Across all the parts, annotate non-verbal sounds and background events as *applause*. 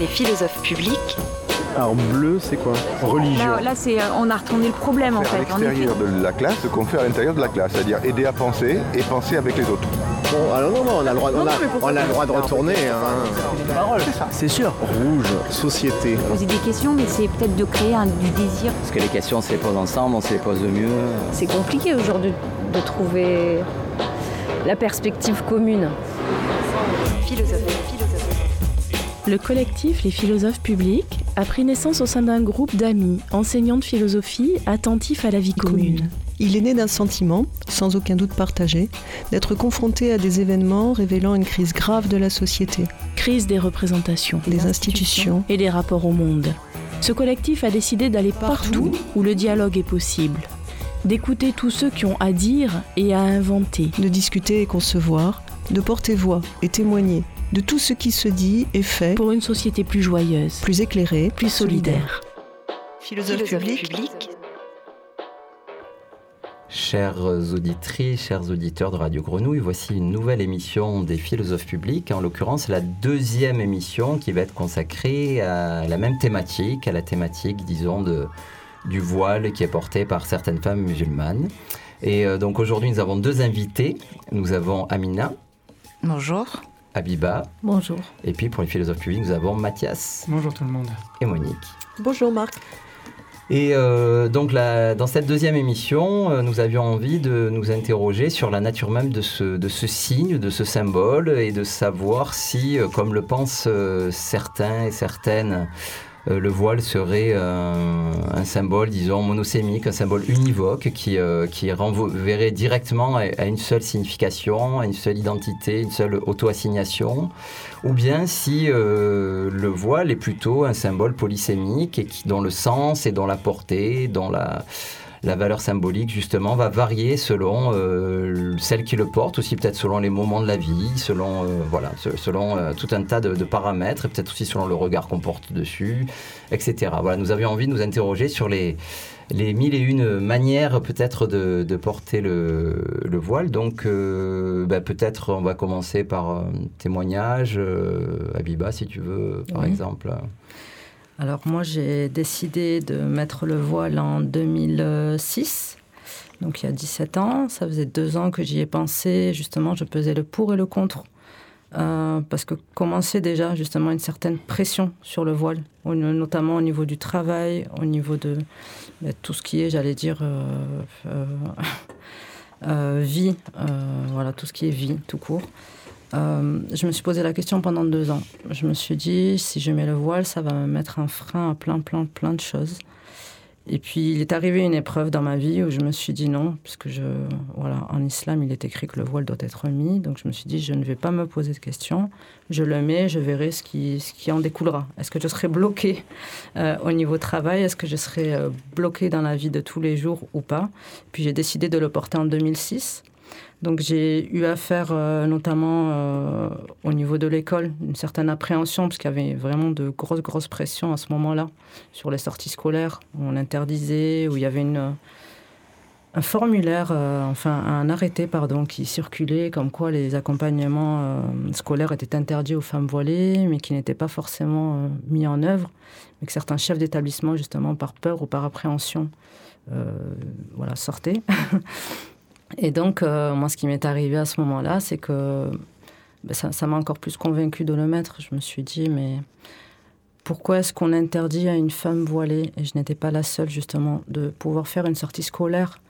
Les philosophes publics. Alors bleu, c'est quoi Religion. Là, là, c'est, on a retourné le problème en à fait. Effet. l'extérieur de la classe ce qu'on fait à l'intérieur de la classe, c'est-à-dire aider à penser et penser avec les autres. Bon, alors non, non, on a le droit, on a, on a le droit de retourner. Hein. C'est sûr. Rouge, société. Poser des questions, mais c'est peut-être de créer un- du désir. Parce que les questions, on se les pose ensemble, on se les pose mieux. C'est compliqué aujourd'hui de trouver la perspective commune. Philosophes, philosophes. Le collectif Les philosophes publics a pris naissance au sein d'un groupe d'amis, enseignants de philosophie, attentifs à la vie commune. Il est né d'un sentiment, sans aucun doute partagé, d'être confronté à des événements révélant une crise grave de la société, Crise des représentations des institutions, et des rapports au monde. Ce collectif a décidé d'aller partout où le dialogue est possible, d'écouter tous ceux qui ont à dire et à inventer. de discuter et concevoir, de porter voix et témoigner de tout ce qui se dit et fait, pour une société plus joyeuse, plus éclairé, plus solidaire. Philosophe public, publics. Chères auditrices, chers auditeurs de Radio Grenouille, voici une nouvelle émission des philosophes publics, en l'occurrence la deuxième émission qui va être consacrée à la même thématique, à la thématique, disons, de, du voile qui est porté par certaines femmes musulmanes. Et euh, donc aujourd'hui, nous avons deux invités. Nous avons Amina, Bonjour. Abiba, Bonjour. et puis pour les philosophes publics, nous avons Mathias Bonjour tout le monde. et Monique. Bonjour Marc. Et euh, donc la- dans cette deuxième émission, euh, nous avions envie de nous interroger sur la nature même de ce, de ce signe, de ce symbole, et de savoir si, euh, comme le pensent certains et certaines, euh, le voile serait euh, un symbole, disons, monosémique, un symbole univoque qui, euh, qui renverrait directement à, une seule signification, à une seule identité, une seule auto-assignation, ou bien si euh, le voile est plutôt un symbole polysémique et qui, dont le sens et dont la portée, dont la, la valeur symbolique justement va varier selon euh, celle qui le porte, aussi peut-être selon les moments de la vie, selon, euh, voilà, se- selon euh, tout un tas de, de paramètres, et peut-être aussi selon le regard qu'on porte dessus, etc. Voilà, nous avions envie de nous interroger sur les, les mille et une manières peut-être de, de porter le, le voile. Donc euh, bah, peut-être on va commencer par un témoignage. Euh, Abiba, si tu veux, par Oui. exemple. Alors moi j'ai décidé de mettre le voile en 2006, donc il y a 17 ans. Ça faisait deux ans que j'y ai pensé, justement je pesais le pour et le contre. Euh, parce que commençait déjà justement une certaine pression sur le voile, notamment au niveau du travail, au niveau de ben, tout ce qui est, j'allais dire, euh, euh, *laughs* vie, voilà, tout ce qui est vie, tout court. Euh, je me suis posé la question pendant deux ans. Je me suis dit, si je mets le voile, ça va me mettre un frein à plein, plein, plein de choses. Et puis, il est arrivé une épreuve dans ma vie où je me suis dit non, puisque je, voilà, en islam, il est écrit que le voile doit être mis. Donc, je me suis dit, je ne vais pas me poser de questions. Je le mets, je verrai ce qui, ce qui en découlera. Est-ce que je serai bloquée euh, au niveau travail? Est-ce que je serai euh, bloquée dans la vie de tous les jours ou pas? Puis, j'ai décidé de le porter en 2006. Donc j'ai eu affaire euh, notamment euh, au niveau de l'école, une certaine appréhension, parce qu'il y avait vraiment de grosses, grosses pressions à ce moment-là sur les sorties scolaires, où on interdisait, où il y avait une, un formulaire, euh, enfin un arrêté, pardon, qui circulait comme quoi les accompagnements euh, scolaires étaient interdits aux femmes voilées, mais qui n'étaient pas forcément euh, mis en œuvre, mais que certains chefs d'établissement, justement par peur ou par appréhension, euh, voilà, sortaient. *laughs* Et donc, euh, moi, ce qui m'est arrivé à ce moment-là, c'est que ben, ça m'a encore plus convaincu de le mettre. Je me suis dit, mais pourquoi est-ce qu'on interdit à une femme voilée, et je n'étais pas la seule justement, de pouvoir faire une sortie scolaire.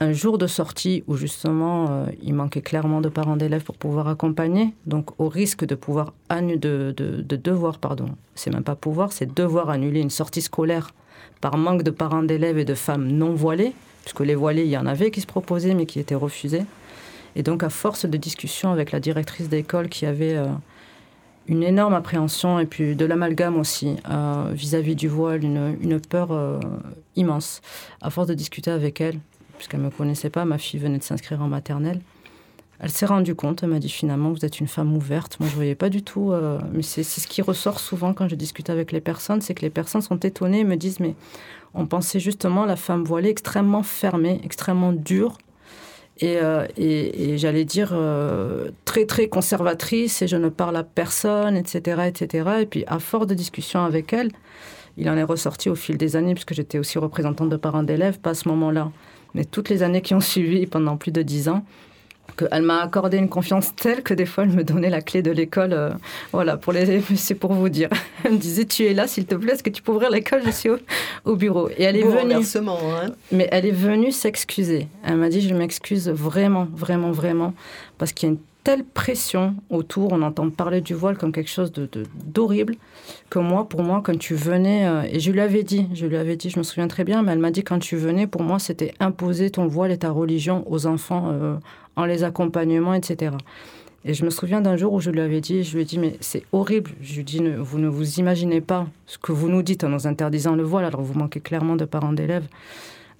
Un jour de sortie où justement euh, il manquait clairement de parents d'élèves pour pouvoir accompagner, donc au risque de pouvoir annu- de, de, de devoir, pardon, c'est même pas pouvoir, c'est devoir annuler une sortie scolaire par manque de parents d'élèves et de femmes non voilées, puisque les voilées, il y en avait qui se proposaient mais qui étaient refusées. Et donc à force de discussion avec la directrice d'école qui avait euh, une énorme appréhension et puis de l'amalgame aussi euh, vis-à-vis du voile, une, peur euh, immense. À force de discuter avec elle, puisqu'elle ne me connaissait pas, ma fille venait de s'inscrire en maternelle, elle s'est rendue compte, elle m'a dit finalement vous êtes une femme ouverte. Moi je ne voyais pas du tout, euh, mais c'est ce qui ressort souvent quand je discute avec les personnes, c'est que les personnes sont étonnées et me disent mais on pensait justement la femme voilée extrêmement fermée, extrêmement dure. et, euh, j'allais dire euh, très très conservatrice et je ne parle à personne, etc., etc. Et puis à force de discussion avec elle, il en est ressorti au fil des années, puisque j'étais aussi représentante de parents d'élèves, pas à ce moment-là, mais toutes les années qui ont suivi pendant plus de dix ans, qu'elle m'a accordé une confiance telle que des fois elle me donnait la clé de l'école. Euh, voilà, pour les, *laughs* c'est pour vous dire. *laughs* Elle me disait Tu es là, s'il te plaît, est-ce que tu peux ouvrir l'école? Je suis au, bureau. Et elle est venue. Hein. Mais elle est venue s'excuser. Elle m'a dit Je m'excuse vraiment, vraiment, vraiment, parce qu'il y a une telle pression autour, on entend parler du voile comme quelque chose de, d'horrible, que moi, pour moi, quand tu venais, euh, et je lui avais dit, je lui avais dit, je me souviens très bien, mais elle m'a dit quand tu venais, pour moi, c'était imposer ton voile et ta religion aux enfants euh, en les accompagnements, etc. Et je me souviens d'un jour où je lui avais dit, je lui ai dit, mais c'est horrible. Je lui ai dit, vous ne vous imaginez pas ce que vous nous dites en nous interdisant le voile, alors vous manquez clairement de parents d'élèves.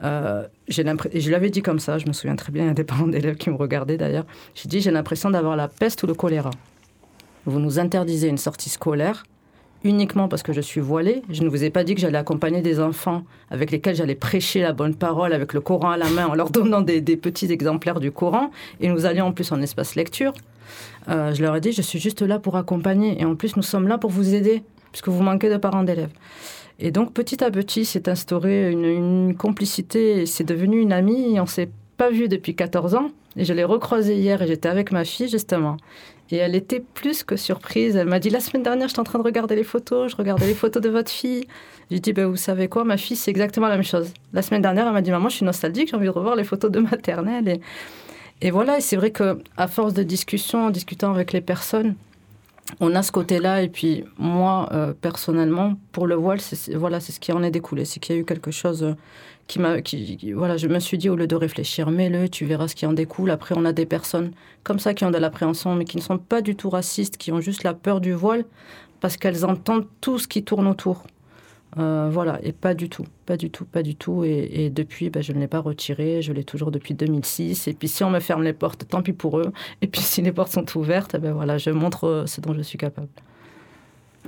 Euh, j'ai je l'avais dit comme ça, je me souviens très bien, il y a des parents d'élèves qui me regardaient d'ailleurs. J'ai dit, j'ai l'impression d'avoir la peste ou le choléra. Vous nous interdisez une sortie scolaire uniquement parce que je suis voilée. Je ne vous ai pas dit que j'allais accompagner des enfants avec lesquels j'allais prêcher la bonne parole avec le Coran à la main en leur donnant des, petits exemplaires du Coran. Et nous allions en plus en espace lecture. Euh, je leur ai dit, je suis juste là pour accompagner. Et en plus, nous sommes là pour vous aider, puisque vous manquez de parents d'élèves. Et donc, petit à petit, s'est instaurée une, complicité. C'est devenu une amie. Et on s'est pas vu depuis 14 ans. Et je l'ai recroisée hier et j'étais avec ma fille, justement. Et elle était plus que surprise. Elle m'a dit La semaine dernière, j'étais en train de regarder les photos, je regardais les photos de votre fille. J'ai dit ben, Vous savez quoi, ma fille, c'est exactement la même chose. La semaine dernière, elle m'a dit Maman, je suis nostalgique, j'ai envie de revoir les photos de maternelle. Et, voilà, et c'est vrai qu'à force de discussion, en discutant avec les personnes, on a ce côté-là. Et puis, moi, euh, personnellement, pour le voile, c'est, voilà, ce qui en est découlé. C'est qu'il y a eu quelque chose. Euh, voilà, je me suis dit au lieu de réfléchir, mets-le, tu verras ce qui en découle. Après, on a des personnes comme ça qui ont de l'appréhension, mais qui ne sont pas du tout racistes, qui ont juste la peur du voile parce qu'elles entendent tout ce qui tourne autour. Euh, voilà, et pas du tout, pas du tout, pas du tout. Et, depuis, ben, je ne l'ai pas retiré, je l'ai toujours depuis 2006. Et puis si on me ferme les portes, tant pis pour eux. Et puis *laughs* si les portes sont ouvertes, ben voilà, je montre ce dont je suis capable.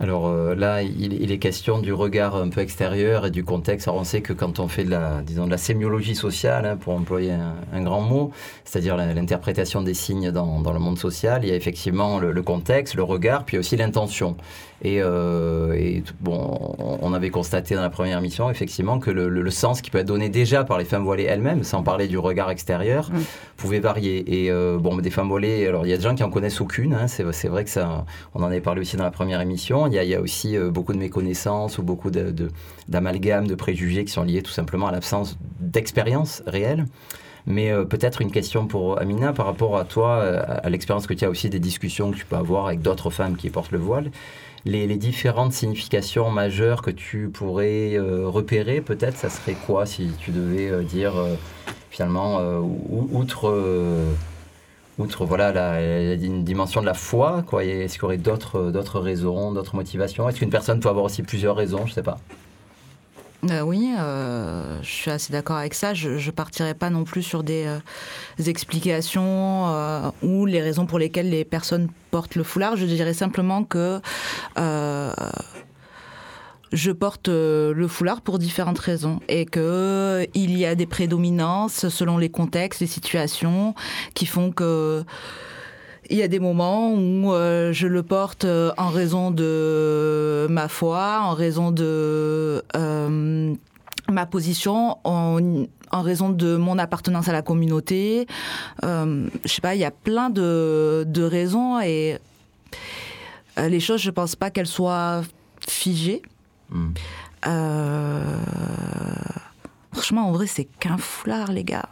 Alors euh, là, il, est question du regard un peu extérieur et du contexte. Alors on sait que quand on fait de la, disons, de la sémiologie sociale, hein, pour employer un, grand mot, c'est-à-dire l'interprétation des signes dans, le monde social, il y a effectivement le, le contexte, le regard, puis aussi l'intention. Euh, et, bon, on avait constaté dans la première mission effectivement que le, sens qui peut être donné déjà par les femmes voilées elles-mêmes, sans parler du regard extérieur, pouvait varier. Et euh, bon, des femmes voilées, alors il y a des gens qui en connaissent aucune. Hein, c'est, vrai que ça, on en avait parlé aussi dans la première émission. Il y a, aussi euh, beaucoup de méconnaissances ou beaucoup d'amalgames, de préjugés qui sont liés tout simplement à l'absence d'expérience réelle. Mais peut-être une question pour Amina par rapport à toi, à l'expérience que tu as aussi des discussions que tu peux avoir avec d'autres femmes qui portent le voile les, différentes significations majeures que tu pourrais euh, repérer, peut-être, ça serait quoi si tu devais euh, dire euh, finalement, outre, outre voilà, la, dimension de la foi, quoi, est-ce qu'il y aurait d'autres, d'autres raisons, d'autres motivations? Est-ce qu'une personne peut avoir aussi plusieurs raisons? Je sais pas. Euh, oui, euh, je suis assez d'accord avec ça. Je ne partirai pas non plus sur des, euh, explications ou les raisons pour lesquelles les personnes portent le foulard. Je dirais simplement que je porte le foulard pour différentes raisons et que il y a des prédominances selon les contextes, les situations qui font que il y a des moments où euh, je le porte euh, en raison de ma foi, en raison de euh, ma position, en, raison de mon appartenance à la communauté. je sais pas, il y a plein de, raisons et les choses, je pense pas qu'elles soient figées. Hmm. Franchement, en vrai, c'est qu'un foulard, les gars.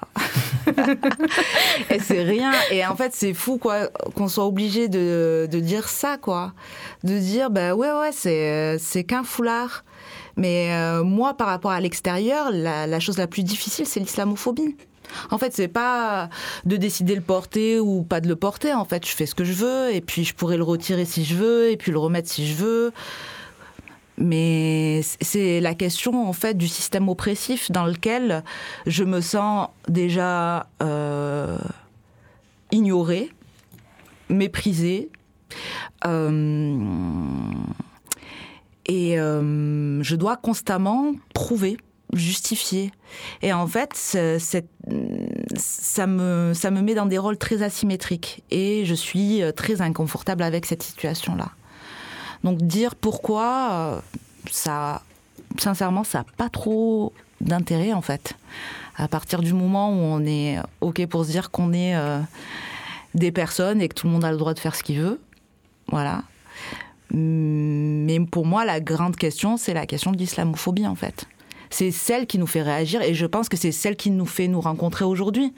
*laughs* et c'est rien. Et en fait, c'est fou, quoi, qu'on soit obligé de, dire ça, quoi. De dire, bah ouais, ouais, c'est, c'est qu'un foulard. Mais euh, moi, par rapport à l'extérieur, la, chose la plus difficile, c'est l'islamophobie. En fait, c'est pas de décider le porter ou pas de le porter. En fait, je fais ce que je veux et puis je pourrais le retirer si je veux et puis le remettre si je veux. Mais c'est la question en fait du système oppressif dans lequel je me sens déjà euh, ignorée, méprisée. Euh, et euh, je dois constamment prouver justifié. Et en fait, ça me, ça me met dans des rôles très asymétriques. Et je suis très inconfortable avec cette situation-là. Donc dire pourquoi, ça, sincèrement, ça n'a pas trop d'intérêt en fait. À partir du moment où on est OK pour se dire qu'on est des personnes et que tout le monde a le droit de faire ce qu'il veut, voilà. Mais pour moi, la grande question, c'est la question de l'islamophobie, en fait. C'est celle qui nous fait réagir et je pense que c'est celle qui nous fait nous rencontrer aujourd'hui.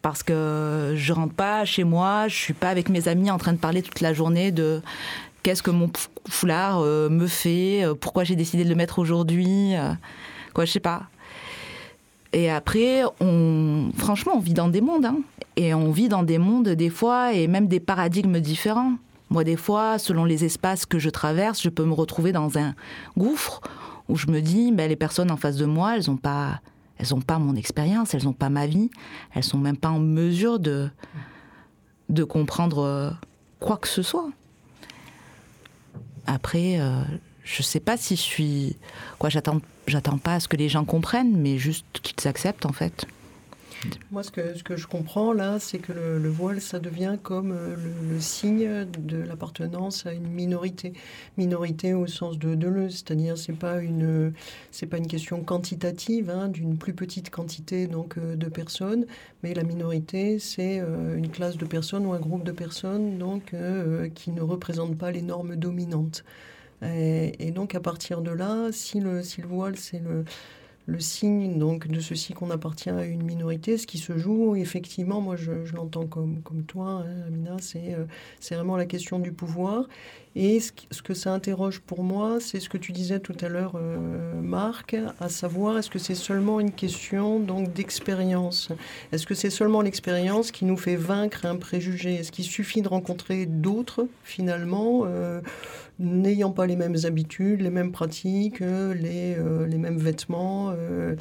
Parce que je rentre pas chez moi, je suis pas avec mes amis en train de parler toute la journée de qu'est-ce que mon foulard euh, me fait, euh, pourquoi j'ai décidé de le mettre aujourd'hui, euh, quoi, je sais pas. Et après, on, franchement, on vit dans des mondes. Hein. Et on vit dans des mondes, des fois, et même des paradigmes différents. Moi, des fois, selon les espaces que je traverse, je peux me retrouver dans un gouffre où je me dis, ben, les personnes en face de moi, elles n'ont pas, elles ont pas mon expérience, elles n'ont pas ma vie, elles sont même pas en mesure de, de comprendre quoi que ce soit. Après, euh, je sais pas si je suis, quoi, j'attends, j'attends pas à ce que les gens comprennent, mais juste qu'ils acceptent en fait. Moi, ce que, je comprends là, c'est que le, voile, ça devient comme euh, le, signe de l'appartenance à une minorité. Minorité au sens de, de le, c'est-à-dire c'est pas une c'est pas une question quantitative hein, d'une plus petite quantité donc euh, de personnes, mais la minorité c'est euh, une classe de personnes ou un groupe de personnes donc qui ne représentent pas les normes dominantes. Et, et, donc à partir de là, si le, si le voile c'est le le signe donc de ceci qu'on appartient à une minorité, ce qui se joue, effectivement, moi je, l'entends comme, comme toi, hein, Amina, c'est euh, c'est vraiment la question du pouvoir. Et ce, ce, que ça interroge pour moi, c'est ce que tu disais tout à l'heure, euh, Marc, à savoir est-ce que c'est seulement une question donc d'expérience? Est-ce que c'est seulement l'expérience qui nous fait vaincre un préjugé? Est-ce qu'il suffit de rencontrer d'autres finalement euh, n'ayant pas les mêmes habitudes, les mêmes pratiques, les, euh, les mêmes vêtements, euh,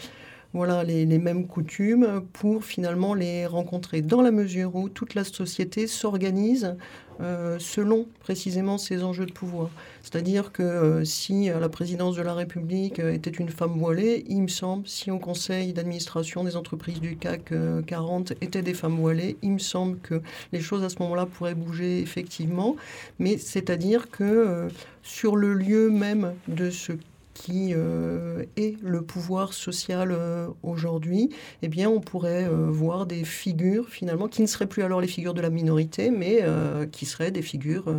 voilà, les, mêmes coutumes, pour finalement les rencontrer dans la mesure où toute la société s'organise euh, selon précisément ces enjeux de pouvoir. C'est-à-dire que euh, si la présidence de la République euh, était une femme voilée, il me semble, si au conseil d'administration des entreprises du CAC 40 étaient des femmes voilées, il me semble que les choses à ce moment-là pourraient bouger effectivement. Mais c'est-à-dire que sur le lieu même de ce qui euh, est le pouvoir social euh, aujourd'hui, eh bien, on pourrait euh, voir des figures finalement qui ne seraient plus alors les figures de la minorité, mais qui seraient des figures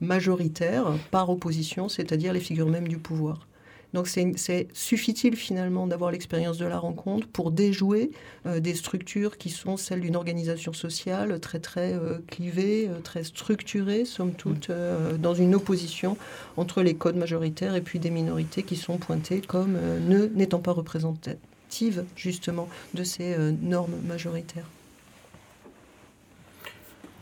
majoritaires par opposition, c'est-à-dire les figures même du pouvoir. Donc c'est suffit-il finalement d'avoir l'expérience de la rencontre pour déjouer euh, des structures qui sont celles d'une organisation sociale très très euh, clivée, euh, très structurée, somme toute, dans une opposition entre les codes majoritaires et puis des minorités qui sont pointées comme ne n'étant pas représentatives justement de ces normes majoritaires?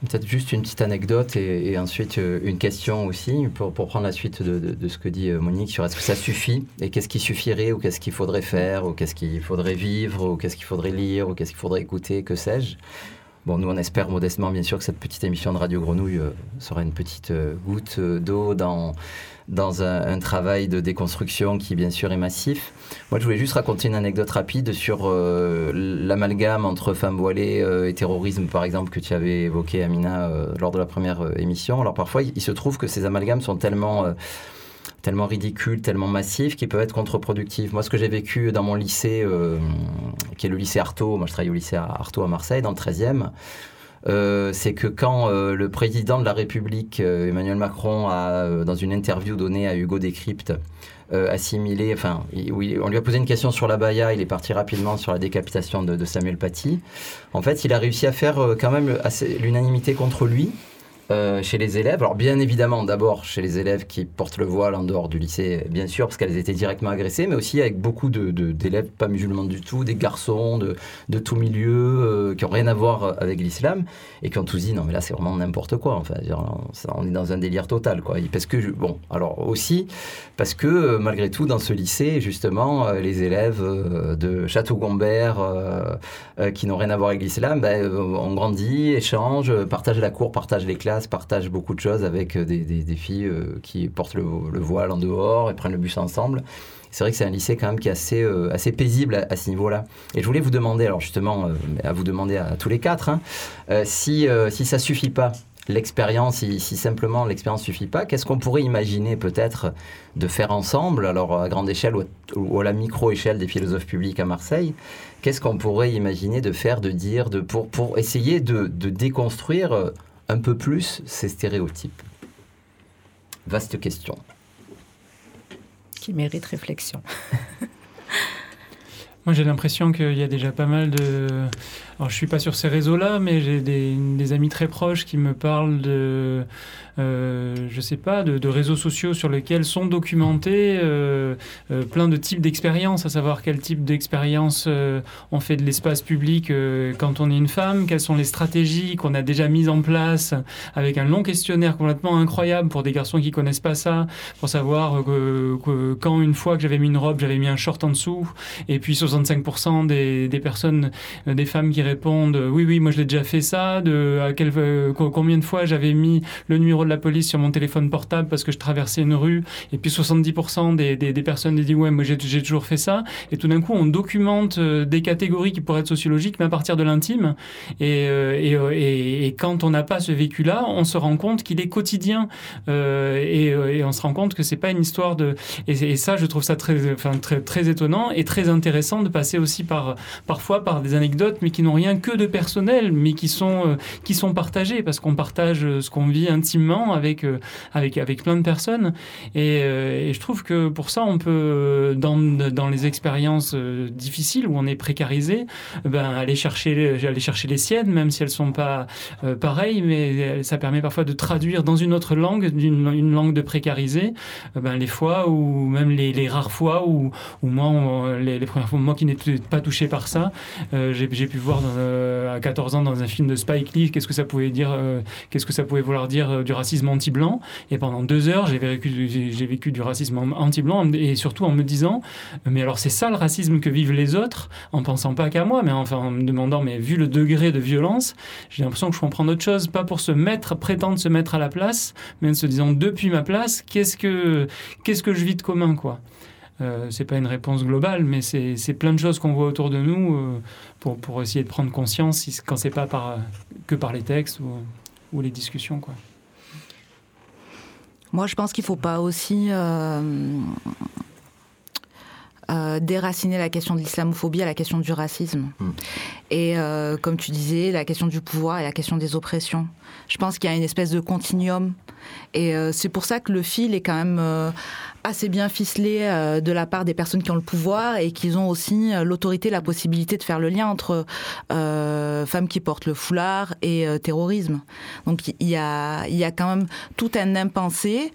Peut-être juste une petite anecdote et, ensuite euh, une question aussi pour, prendre la suite de, de, ce que dit euh, Monique sur est-ce que ça suffit et qu'est-ce qui suffirait ou qu'est-ce qu'il faudrait faire ou qu'est-ce qu'il faudrait vivre ou qu'est-ce qu'il faudrait lire ou qu'est-ce qu'il faudrait écouter, que sais-je. Bon, nous on espère modestement bien sûr que cette petite émission de Radio Grenouille euh, sera une petite goutte d'eau dans dans un, travail de déconstruction qui, bien sûr, est massif. Moi, je voulais juste raconter une anecdote rapide sur euh, l'amalgame entre femmes voilées euh, et terrorisme, par exemple, que tu avais évoqué, Amina, euh, lors de la première émission. Alors, parfois, il, se trouve que ces amalgames sont tellement tellement ridicules, tellement massifs, qu'ils peuvent être contre-productifs. Moi, ce que j'ai vécu dans mon lycée, qui est le lycée Artaud, moi je travaille au lycée Artaud à Marseille, dans le 13e, euh, c'est que quand euh, le président de la République, euh, Emmanuel Macron, a, dans une interview donnée à Hugo Décrypte, assimilé, enfin, on lui a posé une question sur la Baïa, il est parti rapidement sur la décapitation de, de Samuel Paty. En fait, il a réussi à faire quand même l'unanimité contre lui. Euh, chez les élèves. Alors bien évidemment, d'abord chez les élèves qui portent le voile en dehors du lycée, bien sûr, parce qu'elles étaient directement agressées, mais aussi avec beaucoup d'élèves pas musulmans du tout, des garçons de, tout milieu, euh, qui n'ont rien à voir avec l'islam, et qui ont tous dit non mais là c'est vraiment n'importe quoi, enfin, on est dans un délire total. Parce que, bon, alors aussi, parce que euh, malgré tout, dans ce lycée, justement, les élèves de Château-Gombert, qui n'ont rien à voir avec l'islam, ben, ont grandi, échangent, partagent la cour, partagent les classes, classe partagent beaucoup de choses avec des, des, filles qui portent le, voile en dehors et prennent le bus ensemble. C'est vrai que c'est un lycée quand même qui est assez, assez paisible à, ce niveau-là. Et je voulais vous demander, alors justement, à vous demander à, tous les quatre, hein, si, si ça suffit pas l'expérience, si, simplement l'expérience suffit pas, qu'est-ce qu'on pourrait imaginer peut-être de faire ensemble, alors à grande échelle ou, à la micro-échelle des philosophes publics à Marseille Qu'est-ce qu'on pourrait imaginer de faire, de dire, pour, essayer de, déconstruire euh, un peu plus ces stéréotypes Vaste question. Qui mérite réflexion. *laughs* Moi, j'ai l'impression qu'il y a déjà pas mal de. Alors, je suis pas sur ces réseaux-là, mais j'ai des, des, amis très proches qui me parlent de euh, je sais pas, de, réseaux sociaux sur lesquels sont documentés euh, euh, plein de types d'expériences, à savoir quel type d'expérience on fait de l'espace public quand on est une femme, quelles sont les stratégies qu'on a déjà mises en place avec un long questionnaire complètement incroyable pour des garçons qui connaissent pas ça, pour savoir que, quand une fois que j'avais mis une robe, j'avais mis un short en dessous, et puis 65% des, personnes, des femmes qui répondent oui, oui, moi je l'ai déjà fait ça, à combien de fois j'avais mis le numéro la police sur mon téléphone portable parce que je traversais une rue. Et puis 70% des, des, des, personnes disent ouais, moi j'ai toujours fait ça. Et tout d'un coup, on documente euh, des catégories qui pourraient être sociologiques, mais à partir de l'intime. Et, euh, euh, et, et, quand on n'a pas ce vécu-là, on se rend compte qu'il est quotidien. et, et, on se rend compte que c'est pas une histoire de. Et, ça, je trouve ça très, enfin, très, très étonnant et très intéressant de passer aussi par, parfois par des anecdotes, mais qui n'ont rien que de personnel, mais qui sont, qui sont partagées parce qu'on partage ce qu'on vit intimement avec, euh, avec, avec plein de personnes. Euh, et, je trouve que pour ça, on peut, dans, dans les expériences euh, difficiles où on est précarisé, ben, aller, chercher, aller chercher les siennes, même si elles sont pas pareilles, mais ça permet parfois de traduire dans une autre langue, une, langue de précarisé, ben, les fois ou même les, rares fois où, où moi, les, les, premières qui n'étais pas touché par ça, j'ai pu voir à 14 ans dans un film de Spike Lee qu'est-ce que ça pouvait dire, qu'est-ce que ça pouvait vouloir dire du racisme anti-blanc. Et pendant deux heures, j'ai vécu, j'ai vécu du racisme anti-blanc et surtout en me disant, mais alors c'est ça le racisme que vivent les autres, en pensant pas qu'à moi, mais enfin en me demandant, mais vu le degré de violence, j'ai l'impression que je comprends autre chose, pas pour se mettre, prétendre se mettre à la place, mais en se disant depuis ma place, qu'est-ce que, qu'est-ce que je vis de commun, quoi. Euh, c'est pas une réponse globale, mais c'est plein de choses qu'on voit autour de nous euh, pour, pour, essayer de prendre conscience quand c'est pas par, que par les textes ou, ou les discussions. Quoi. Moi, je pense qu'il ne faut pas aussi euh, euh, déraciner la question de l'islamophobie à la question du racisme. Hmm. Et euh, comme tu disais, la question du pouvoir et la question des oppressions. Je pense qu'il y a une espèce de continuum. Et c'est pour ça que le fil est quand même assez bien ficelé euh, de la part des personnes qui ont le pouvoir et qui ont aussi euh, l'autorité, la possibilité de faire le lien entre euh, femmes qui portent le foulard et terrorisme. Donc il y a, y a quand même tout un impensé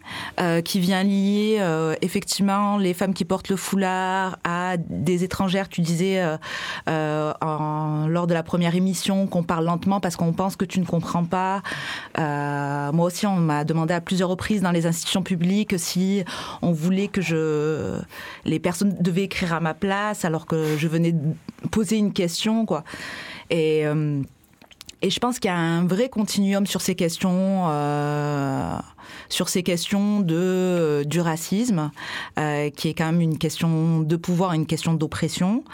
qui vient lier effectivement les femmes qui portent le foulard à des étrangères. Tu disais lors de la première émission qu'on parle lentement parce qu'on pense que tu ne comprends pas. Moi aussi, on m'a demandé à plusieurs reprises dans les institutions publiques si on voulait que je, les personnes devaient écrire à ma place alors que je venais poser une question, euh, et je pense qu'il y a un vrai continuum sur ces questions, euh, sur ces questions de euh, du racisme, euh, qui est quand même une question de pouvoir, une question d'oppression,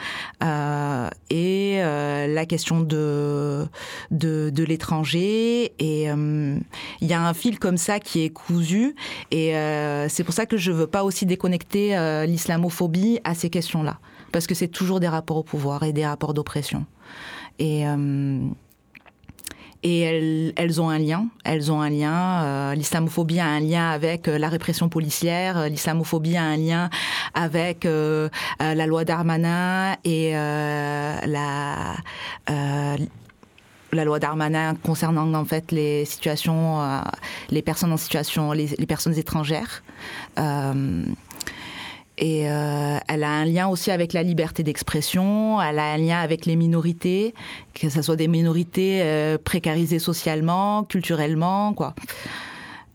euh, et euh, la question de de, de l'étranger. Et euh, il y a un fil comme ça qui est cousu, et c'est pour ça que je veux pas aussi déconnecter l'islamophobie à ces questions-là, parce que c'est toujours des rapports au pouvoir et des rapports d'oppression. Et et elles, elles, ont un lien. Elles ont un lien. Euh, l'islamophobie a un lien avec euh, la répression policière. Euh, l'islamophobie a un lien avec euh, la loi Darmanin et la la loi Darmanin concernant en fait les situations, les personnes en situation, les, les personnes étrangères. Et euh, elle a un lien aussi avec la liberté d'expression, elle a un lien avec les minorités, que ce soit des minorités euh, précarisées socialement, culturellement, quoi.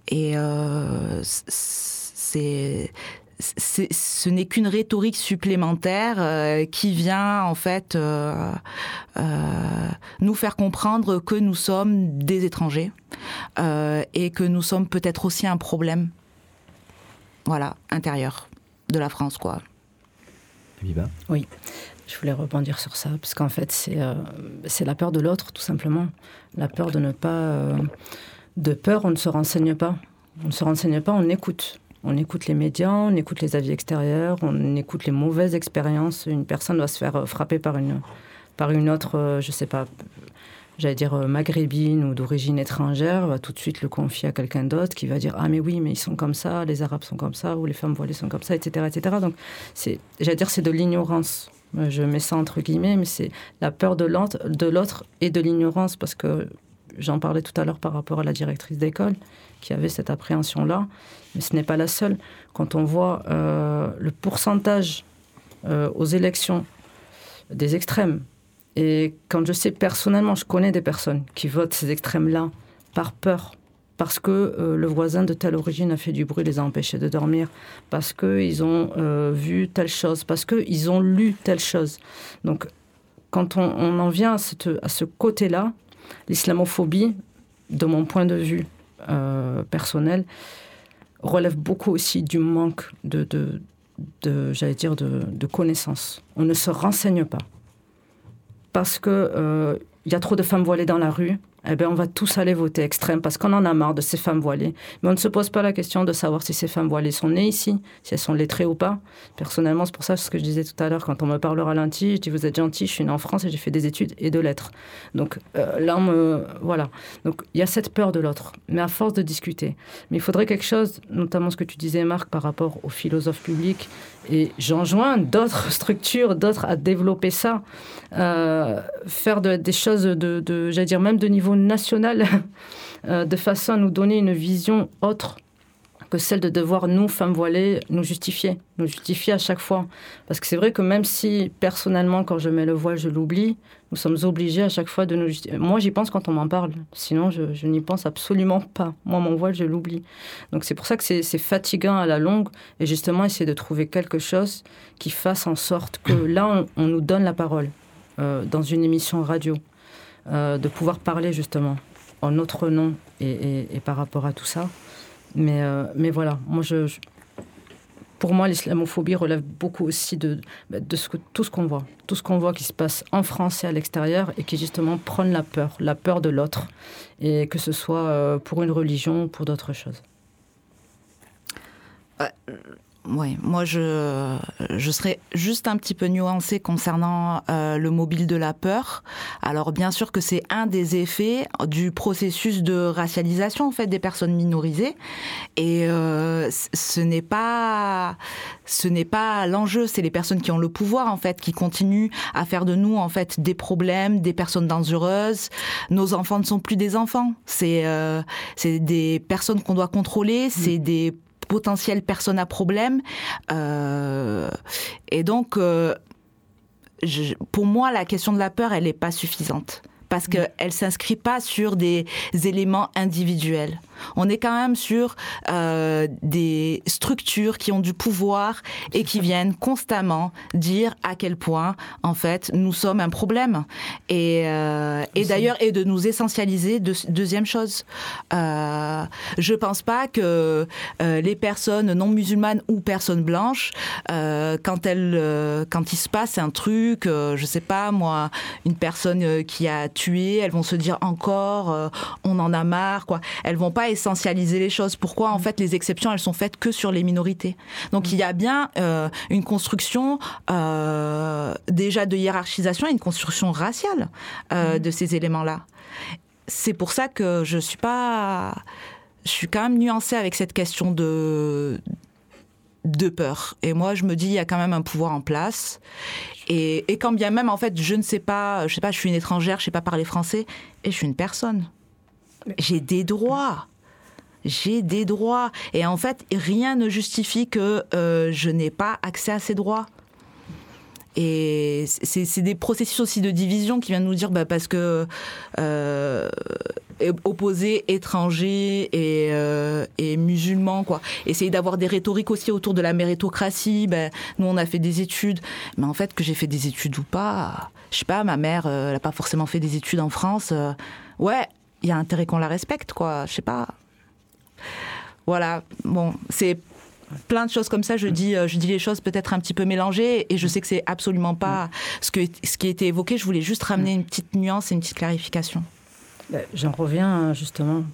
Et euh, c'est ce n'est qu'une rhétorique supplémentaire qui vient en fait nous faire comprendre que nous sommes des étrangers, et que nous sommes peut-être aussi un problème, voilà, intérieur de la France, quoi. Oui, je voulais rebondir sur ça, parce qu'en fait, c'est c'est la peur de l'autre, tout simplement. La peur de ne pas... de peur, on ne se renseigne pas. On ne se renseigne pas, on écoute. On écoute les médias, on écoute les avis extérieurs, on écoute les mauvaises expériences. Une personne doit se faire euh, frapper par une, par une autre, euh, je ne sais pas, j'allais dire euh, maghrébine ou d'origine étrangère, va tout de suite le confier à quelqu'un d'autre qui va dire ah mais oui mais ils sont comme ça, les Arabes sont comme ça ou les femmes voilées sont comme ça, etc. etc. Donc c'est, j'allais dire c'est de l'ignorance. Je mets ça entre guillemets, mais c'est la peur de l'autre et de l'ignorance parce que j'en parlais tout à l'heure par rapport à la directrice d'école qui avait cette appréhension-là, mais ce n'est pas la seule. Quand on voit euh, le pourcentage euh, aux élections des extrêmes, et quand je sais personnellement, je connais des personnes qui votent ces extrêmes-là par peur, parce que euh, le voisin de telle origine a fait du bruit, les a empêchés de dormir, parce qu'ils ont vu telle chose, parce qu'ils ont lu telle chose. Donc, quand on, en vient à ce côté-là, l'islamophobie, de mon point de vue euh, personnel, relève beaucoup aussi du manque de, de, j'allais dire, de, connaissances. On ne se renseigne pas. Parce qu'il euh, y a trop de femmes voilées dans la rue, eh bien, on va tous aller voter extrême parce qu'on en a marre de ces femmes voilées. Mais on ne se pose pas la question de savoir si ces femmes voilées sont nées ici, si elles sont lettrées ou pas. Personnellement, c'est pour ça ce que je disais tout à l'heure, quand on me parle ralenti, je dis vous êtes gentil, je suis née en France et j'ai fait des études et de lettres. Donc euh, là, me... Voilà. Donc il y a cette peur de l'autre, mais à force de discuter. Mais il faudrait quelque chose, notamment ce que tu disais, Marc, par rapport aux philosophes publics, et j'enjoins d'autres *laughs* structures, d'autres à développer ça, euh, faire des choses de j'allais dire même de niveau national, *laughs* euh, de façon à nous donner une vision autre que celle de devoir, nous, femmes voilées, nous justifier, nous justifier à chaque fois. Parce que c'est vrai que même si, personnellement, quand je mets le voile, je l'oublie, nous sommes obligés à chaque fois de nous justifier. Moi, j'y pense quand on m'en parle. Sinon, je, je n'y pense absolument pas. Moi, mon voile, je l'oublie. Donc c'est pour ça que c'est fatigant à la longue. Et justement, essayer de trouver quelque chose qui fasse en sorte que *coughs* là, on, nous donne la parole euh, dans une émission radio. Euh, de pouvoir parler justement en notre nom et, par rapport à tout ça. Mais, euh, mais voilà, moi, je, pour moi, l'islamophobie relève beaucoup aussi de, bah, de tout ce qu'on voit. Tout ce qu'on voit qui se passe en France et à l'extérieur et qui justement prône la peur, la peur de l'autre, et que ce soit euh, pour une religion ou pour d'autres choses. Oui, moi je, je serais juste un petit peu nuancée concernant euh, le mobile de la peur. Alors bien sûr que c'est un des effets du processus de racialisation en fait des personnes minorisées. Et euh, ce n'est pas ce n'est pas l'enjeu, c'est les personnes qui ont le pouvoir en fait qui continuent à faire de nous en fait des problèmes, des personnes dangereuses. Nos enfants ne sont plus des enfants, c'est euh, c'est des personnes qu'on doit contrôler, c'est des potentielle personne à problème. Euh, et donc, euh, pour moi, la question de la peur, elle n'est pas suffisante parce qu'elle ne s'inscrit pas sur des éléments individuels. On est quand même sur euh, des structures qui ont du pouvoir et qui viennent constamment dire à quel point, en fait, nous sommes un problème. Et, euh, et d'ailleurs, et de nous essentialiser. deuxième chose, euh, je pense pas que euh, les personnes non musulmanes ou personnes blanches, quand elles, quand il se passe un truc, je sais pas moi, une personne qui a tué, elles vont se dire encore, on en a marre, quoi. Elles vont pas essentialiser les choses? Pourquoi en fait les exceptions elles sont faites que sur les minorités? Donc il y a bien euh, une construction euh, déjà de hiérarchisation, une construction raciale euh, mm. de ces éléments-là. C'est pour ça que je suis pas, je suis quand même nuancée avec cette question de de peur. Et moi, je me dis, il y a quand même un pouvoir en place. Et, et, quand bien même, en fait, je ne sais pas, je sais pas, je suis une étrangère, je sais pas parler français, et je suis une personne. J'ai des droits j'ai des droits. Et en fait, rien ne justifie que euh, je n'ai pas accès à ces droits. Et c'est des processus aussi de division qui viennent nous dire bah, parce que euh, opposés étrangers et, euh, musulmans quoi. Essayer d'avoir des rhétoriques aussi autour de la méritocratie. Ben, nous on a fait des études, mais en fait que j'ai fait des études ou pas, je sais pas. Ma mère, n'a pas forcément fait des études en France. ouais, il y a intérêt qu'on la respecte, quoi. Je sais pas. Voilà. Bon, c'est plein de choses comme ça. Je dis, je dis les choses peut-être un petit peu mélangées et je sais que c'est absolument pas ce, que, ce qui a été évoqué. Je voulais juste ramener une petite nuance et une petite clarification. Ben, j'en reviens justement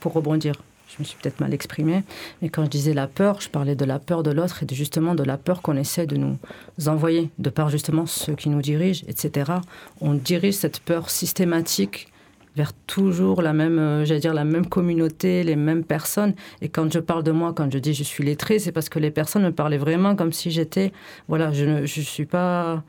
pour rebondir je me suis peut-être mal exprimée, mais quand je disais la peur, je parlais de la peur de l'autre et justement de la peur qu'on essaie de nous envoyer, de par justement ceux qui nous dirigent, etc. On dirige cette peur systématique vers toujours la même, euh, j'allais dire la même communauté, les mêmes personnes. Et quand je parle de moi, quand je dis je suis lettré, c'est parce que les personnes me parlaient vraiment comme si j'étais, voilà, je ne je suis pas,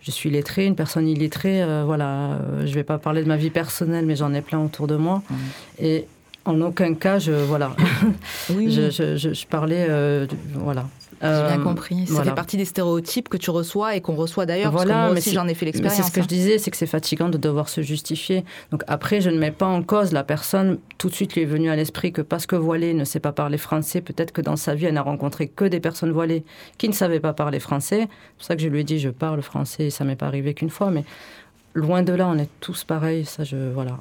je suis lettré, une personne illettrée, euh, voilà, euh, je vais pas parler de ma vie personnelle, mais j'en ai plein autour de moi. Mmh. Et en aucun cas, je voilà. *laughs* oui. je, je, je, parlais, euh, voilà. J'ai bien euh, compris. Ça fait partie des stéréotypes que tu reçois et qu'on reçoit d'ailleurs. Voilà, parce que moi aussi j'en ai fait l'expérience. C'est ce que je hein. disais, c'est que c'est fatigant de devoir se justifier. Donc après, je ne mets pas en cause la personne. Tout de suite, lui est venu à l'esprit que parce que voilée ne sait pas parler français, peut-être que dans sa vie, elle n'a rencontré que des personnes voilées qui ne savaient pas parler français. C'est pour ça que je lui ai dit, je parle français. Et ça m'est pas arrivé qu'une fois, mais loin de là, on est tous pareils. Ça, je, voilà.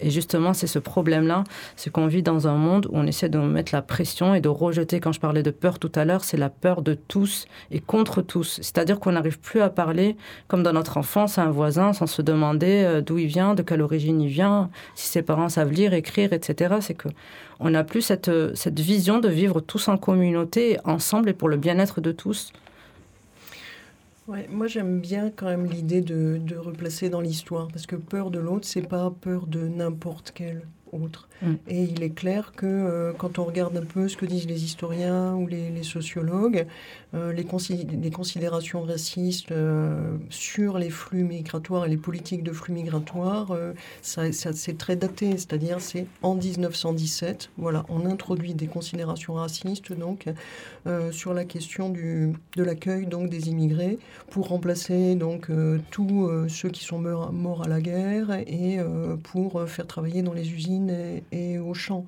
Et justement, c'est ce problème-là, c'est qu'on vit dans un monde où on essaie de mettre la pression et de rejeter. Quand je parlais de peur tout à l'heure, c'est la peur de tous et contre tous. C'est-à-dire qu'on n'arrive plus à parler comme dans notre enfance à un voisin sans se demander euh, d'où il vient, de quelle origine il vient, si ses parents savent lire, écrire, etc. C'est que on n'a plus cette, cette vision de vivre tous en communauté, ensemble et pour le bien-être de tous moi j'aime bien quand même l'idée de, de, replacer dans l'histoire, parce que peur de l'autre, c'est pas peur de n'importe quel autre. Mm. Et il est clair que euh, quand on regarde un peu ce que disent les historiens ou les, sociologues, euh, les, considérations racistes euh, sur les flux migratoires et les politiques de flux migratoires, ça, c'est très daté, c'est-à-dire c'est en 1917, voilà, on introduit des considérations racistes donc sur la question du, de l'accueil donc des immigrés pour remplacer donc tous ceux qui sont morts, à la guerre et pour faire travailler dans les usines au champ.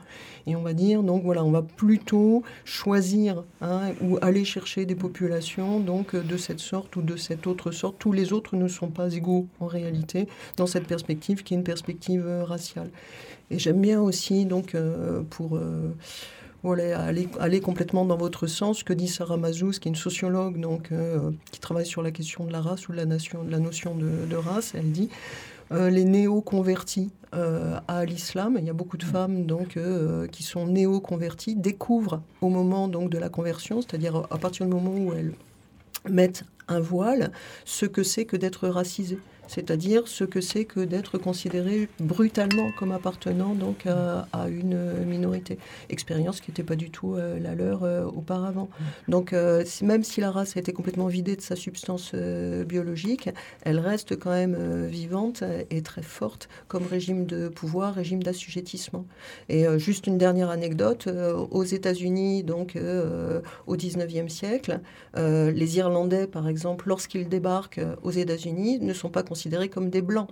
Et on va dire, donc voilà, on va plutôt choisir hein, ou aller chercher des populations donc de cette sorte ou de cette autre sorte. Tous les autres ne sont pas égaux en réalité dans cette perspective qui est une perspective euh, raciale. Et j'aime bien aussi donc euh, pour euh, aller, aller, complètement dans votre sens, que dit Sarah Mazouz, qui est une sociologue donc, qui travaille sur la question de la race ou de la, nation, de la notion de race. Elle dit euh, les néo-convertis euh, à l'islam. Il y a beaucoup de femmes donc euh, qui sont néo-converties, découvrent au moment donc de la conversion, c'est-à-dire à partir du moment où elles mettent un voile, ce que c'est que d'être racisé c'est-à-dire ce que c'est que d'être considéré brutalement comme appartenant donc à, une minorité. Expérience qui n'était pas du tout euh, la leur euh, auparavant. Donc euh, même si la race a été complètement vidée de sa substance biologique, elle reste quand même vivante et très forte comme régime de pouvoir, régime d'assujettissement. Et juste une dernière anecdote, aux États-Unis, donc au 19e siècle, les Irlandais, par exemple, lorsqu'ils débarquent aux États-Unis, ne sont pas considérés comme des blancs,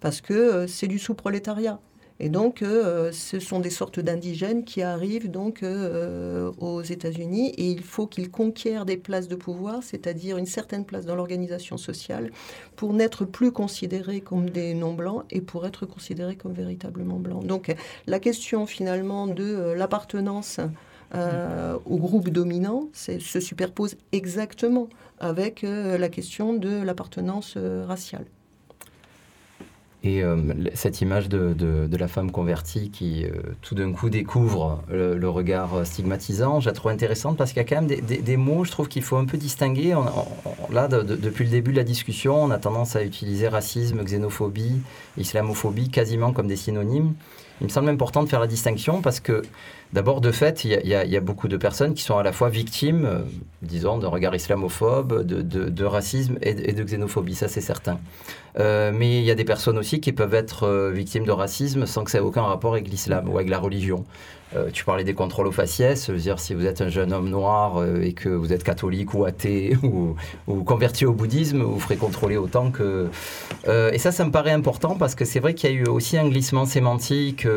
parce que euh, c'est du sous-prolétariat. Et donc, euh, ce sont des sortes d'indigènes qui arrivent donc euh, aux États-Unis et il faut qu'ils conquièrent des places de pouvoir, c'est-à-dire une certaine place dans l'organisation sociale, pour n'être plus considérés comme des non-blancs et pour être considérés comme véritablement blancs. Donc, la question finalement de l'appartenance au groupe dominant se superpose exactement avec la question de l'appartenance raciale. Et euh, cette image de, de, la femme convertie qui euh, tout d'un coup découvre le, regard stigmatisant, je la trouve intéressante parce qu'il y a quand même des, des, mots, je trouve qu'il faut un peu distinguer. là, depuis le début de la discussion, on a tendance à utiliser racisme, xénophobie, islamophobie quasiment comme des synonymes. Il me semble important de faire la distinction parce que D'abord, de fait, il y, a beaucoup de personnes qui sont à la fois victimes, euh, disons, d'un regard islamophobe, de, racisme et, de xénophobie, ça c'est certain. Euh, mais il y a des personnes aussi qui peuvent être euh, victimes de racisme sans que ça ait aucun rapport avec l'islam ou avec la religion. tu parlais des contrôles aux faciès, veux dire si vous êtes un jeune homme noir et que vous êtes catholique ou athée *laughs* ou, ou, converti au bouddhisme, vous ferez contrôler autant que... et ça, ça me paraît important parce que c'est vrai qu'il y a eu aussi un glissement sémantique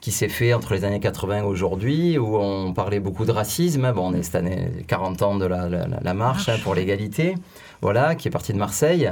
qui s'est fait entre les années 80 et aujourd'hui, où on parlait beaucoup de racisme. Bon, on est cette année 40 ans de la, la, marche hein, pour l'égalité, voilà, qui est partie de Marseille.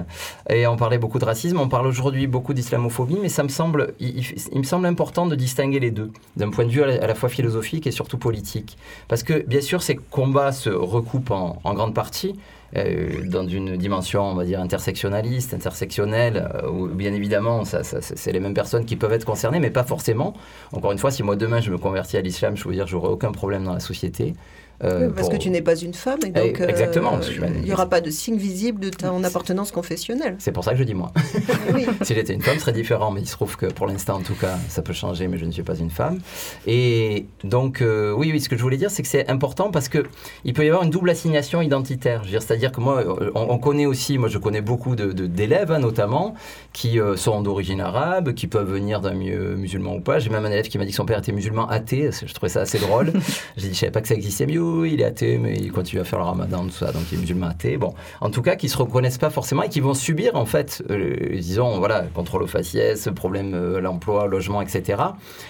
Et on parlait beaucoup de racisme. On parle aujourd'hui beaucoup d'islamophobie, mais ça me semble, il, me semble important de distinguer les deux, d'un point de vue à la, fois philosophique et surtout politique. Parce que, bien sûr, ces combats se recoupent en, en grande partie. Euh, dans une dimension, on va dire, intersectionnaliste, intersectionnelle, euh, où bien évidemment, ça, c'est les mêmes personnes qui peuvent être concernées, mais pas forcément. Encore une fois, si moi demain je me convertis à l'islam, je veux dire, j'aurai aucun problème dans la société. Euh, parce que tu n'es pas une femme et donc eh, Exactement, il n'y aura pas de signe visible de ton appartenance confessionnelle. C'est pour ça que je dis moi. *laughs* *laughs* si j'étais une femme, ce serait différent, mais il se trouve que pour l'instant, en tout cas, ça peut changer, mais je ne suis pas une femme. Et donc, oui, oui, ce que je voulais dire, c'est que c'est important parce que il peut y avoir une double assignation identitaire. C'est-à-dire que moi, on, connaît aussi, moi je connais beaucoup d'élèves, de, hein, notamment, qui sont d'origine arabe, qui peuvent venir d'un milieu musulman ou pas. J'ai même un élève qui m'a dit que son père était musulman athée. Je trouvais ça assez drôle. *laughs* J'ai dit, je savais pas que ça existait mieux il est athée, mais il continue à faire le ramadan, tout ça, donc il est musulman athée. Bon, en tout cas, qui se reconnaissent pas forcément et qui vont subir, en fait, euh, disons, voilà, contrôle aux faciès, problème euh, l'emploi, logement, etc.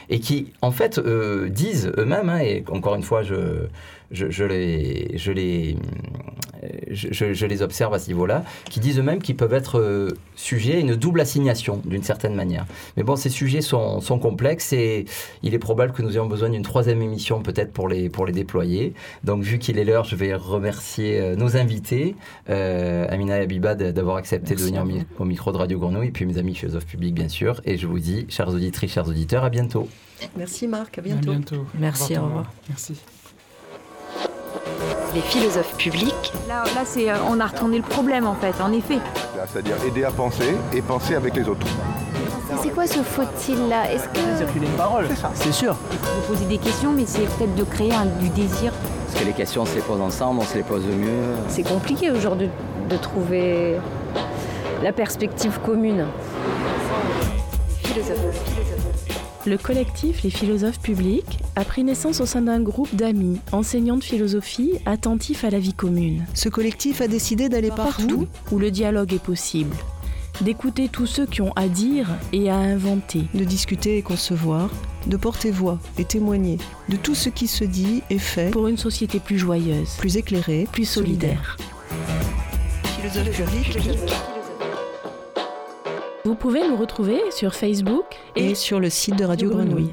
Et qui, en fait, euh, disent eux-mêmes, hein, et encore une fois, je je, les, je, les, je, les observe à ce niveau-là, qui disent eux-mêmes qu'ils peuvent être euh, sujets à une double assignation, d'une certaine manière. Mais bon, ces sujets sont, sont, complexes et il est probable que nous ayons besoin d'une troisième émission peut-être pour les, pour les déployer. Donc, vu qu'il est l'heure, je vais remercier euh, nos invités, euh, Amina et Abiba, d'avoir accepté de venir au micro de Radio Grenouille, et puis mes amis philosophes publics, bien sûr. Et je vous dis, chers auditrices, chers auditeurs, à bientôt. Merci Marc, à bientôt. À bientôt. Merci, au revoir. Merci les philosophes publics. Là, là c'est, euh, on a retourné le problème en fait, en effet. C'est-à-dire aider à penser et penser avec les autres. C'est quoi ce faut-il là Est-ce que. Circuler une parole, c'est sûr. Vous poser des questions, mais c'est peut-être de créer un, du désir. Parce que les questions, on se les pose ensemble, on se les pose mieux. C'est compliqué aujourd'hui de trouver la perspective commune. Le collectif Les philosophes publics a pris naissance au sein d'un groupe d'amis, enseignants de philosophie, attentifs à la vie commune. Ce collectif a décidé d'aller partout, où le dialogue est possible, d'écouter tous ceux qui ont à dire et à inventer, de discuter et concevoir, de porter voix et témoigner de tout ce qui se dit et fait pour une société plus joyeuse, plus éclairée, plus solidaire. Vous pouvez nous retrouver sur Facebook et, sur le site de Radio Grenouille.